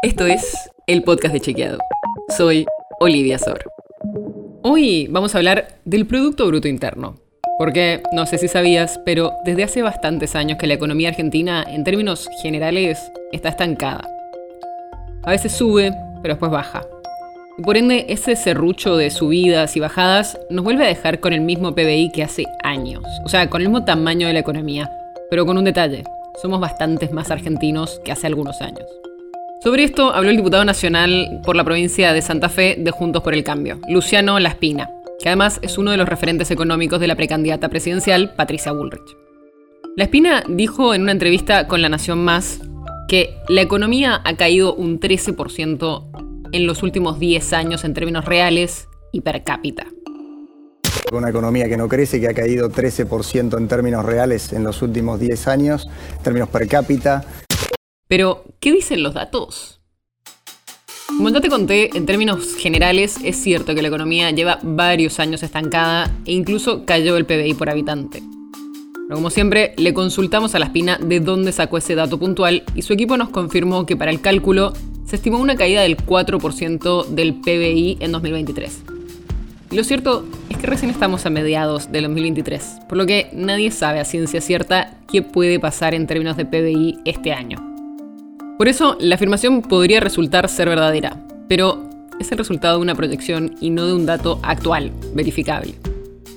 Esto es el podcast de Chequeado. Soy Olivia Sor. Hoy vamos a hablar del Producto Bruto Interno. Porque no sé si sabías, pero desde hace bastantes años que la economía argentina, en términos generales, está estancada. A veces sube, pero después baja. Y por ende, ese serrucho de subidas y bajadas nos vuelve a dejar con el mismo PBI que hace años. O sea, con el mismo tamaño de la economía. Pero con un detalle, somos bastantes más argentinos que hace algunos años. Sobre esto habló el diputado nacional por la provincia de Santa Fe de Juntos por el Cambio, Luciano Laspina, que además es uno de los referentes económicos de la precandidata presidencial, Patricia Bullrich. Laspina dijo en una entrevista con La Nación Más que la economía ha caído un 13% en los últimos 10 años en términos reales y per cápita. Una economía que no crece, que ha caído 13% en términos reales en los últimos 10 años, en términos per cápita. Pero, ¿qué dicen los datos? Como ya te conté, en términos generales es cierto que la economía lleva varios años estancada e incluso cayó el PBI por habitante. Pero como siempre, le consultamos a la espina de dónde sacó ese dato puntual y su equipo nos confirmó que para el cálculo se estimó una caída del 4% del PBI en 2023. Y lo cierto es que recién estamos a mediados del 2023, por lo que nadie sabe a ciencia cierta qué puede pasar en términos de PBI este año. Por eso, la afirmación podría resultar ser verdadera, pero es el resultado de una proyección y no de un dato actual, verificable.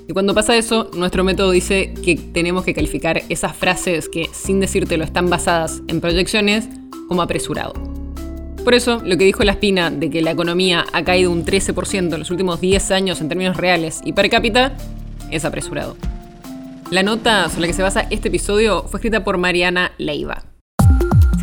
Y cuando pasa eso, nuestro método dice que tenemos que calificar esas frases que, sin decírtelo, están basadas en proyecciones como apresurado. Por eso, lo que dijo la espina de que la economía ha caído un 13% en los últimos 10 años en términos reales y per cápita es apresurado. La nota sobre la que se basa este episodio fue escrita por Mariana Leiva.